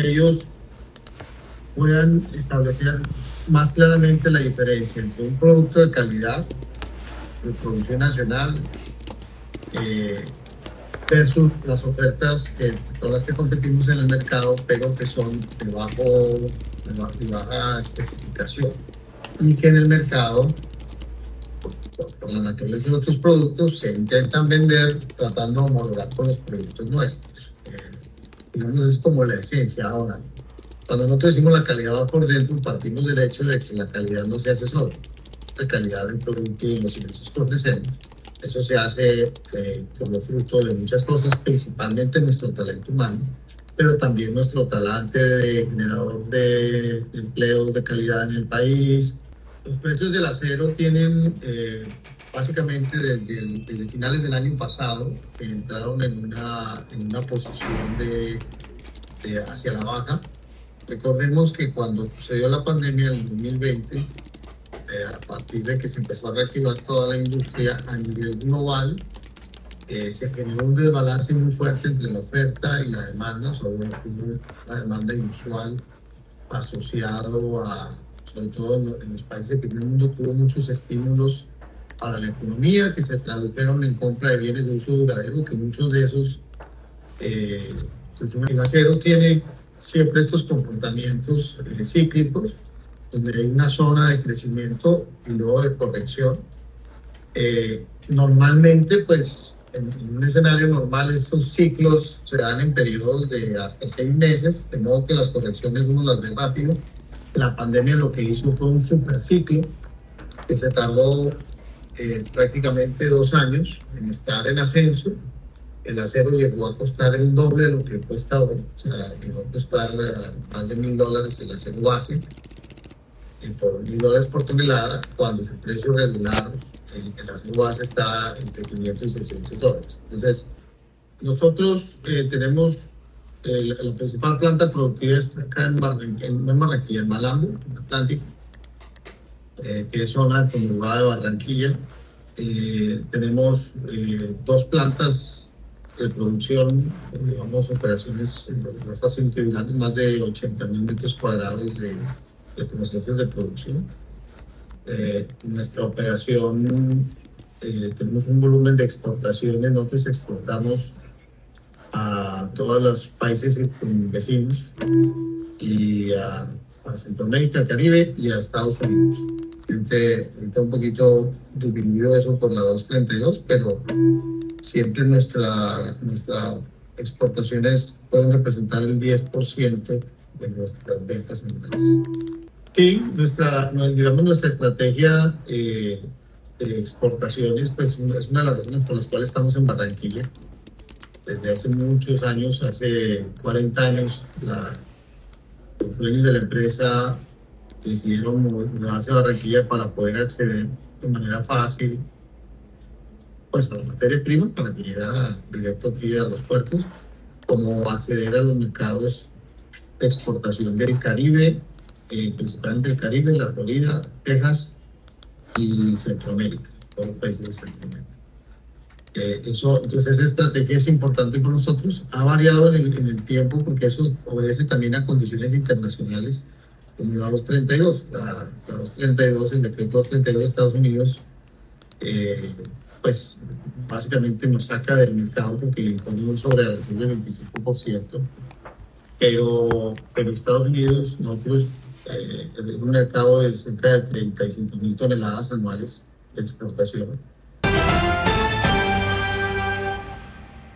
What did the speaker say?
ellos puedan establecer más claramente la diferencia entre un producto de calidad, de producción nacional, eh, versus las ofertas que, con las que competimos en el mercado, pero que son de, bajo, de baja especificación. Y que en el mercado, por, la naturaleza de otros productos, se intentan vender tratando de homologar con los productos nuestros. Eh, digamos, es como la esencia ahora. Cuando nosotros decimos la calidad va por dentro, partimos del hecho de que la calidad no se hace solo. La calidad del producto y los servicios que ofrecemos eso se hace eh, como fruto de muchas cosas, principalmente nuestro talento humano, pero también nuestro talante de generador de, empleos de calidad en el país. Los precios del acero tienen eh, básicamente desde, finales del año pasado entraron en una, en una posición de, de hacia la baja. Recordemos que cuando sucedió la pandemia en el 2020, eh, a partir de que se empezó a reactivar toda la industria a nivel global, eh, se generó un desbalance muy fuerte entre la oferta y la demanda, sobre todo la demanda inusual asociado a, sobre todo en, los países del primer mundo, tuvo muchos estímulos para la economía que se tradujeron en compra de bienes de uso duradero, que muchos de esos eh, el acero tiene siempre estos comportamientos eh, cíclicos donde hay una zona de crecimiento y luego de corrección. Eh, normalmente, pues, en, un escenario normal, estos ciclos se dan en periodos de hasta seis meses, de modo que las correcciones uno las ve rápido. La pandemia lo que hizo fue un superciclo que se tardó eh, prácticamente dos años en estar en ascenso. El acero llegó a costar el doble de lo que cuesta hoy, o sea, llegó a costar eh, más de mil dólares el acero base por mil dólares por tonelada, cuando su precio regular en, en las base está entre 500 y 600 dólares. Entonces, nosotros eh, tenemos la principal planta productiva está acá en, Barranquilla, en, en Malambo, en Atlántico, eh, que es zona conurbada de Barranquilla. Eh, tenemos dos plantas de producción, digamos, operaciones bastante grandes, más de 80 mil metros cuadrados de, de procesos de producción. Eh, nuestra operación, eh, tenemos un volumen de exportaciones, nosotros exportamos a todos los países vecinos y a, Centroamérica, al Caribe y a Estados Unidos. Está un poquito disminuido eso por la 232, pero siempre nuestra, nuestra exportaciones pueden representar el 10% de nuestras ventas anuales. Sí, nuestra, digamos, nuestra estrategia eh, de exportaciones pues, es una de las razones por las cuales estamos en Barranquilla. Desde hace muchos años, hace 40 años, la, los dueños de la empresa decidieron mudarse a Barranquilla para poder acceder de manera fácil pues, a la materia prima para que llegara directo aquí a los puertos, como acceder a los mercados de exportación del Caribe eh, principalmente el Caribe, la Florida, Texas y Centroamérica, todos los países de Centroamérica. Eh, eso, entonces esa estrategia es importante para nosotros. Ha variado en el, en el, tiempo porque eso obedece también a condiciones internacionales como la 232. La, la 232, el decreto 232 de Estados Unidos, eh, pues básicamente nos saca del mercado porque impone un sobrearancel del 25%. Pero, pero Estados Unidos, nosotros eh, un mercado de cerca de 35 mil toneladas anuales de exportación.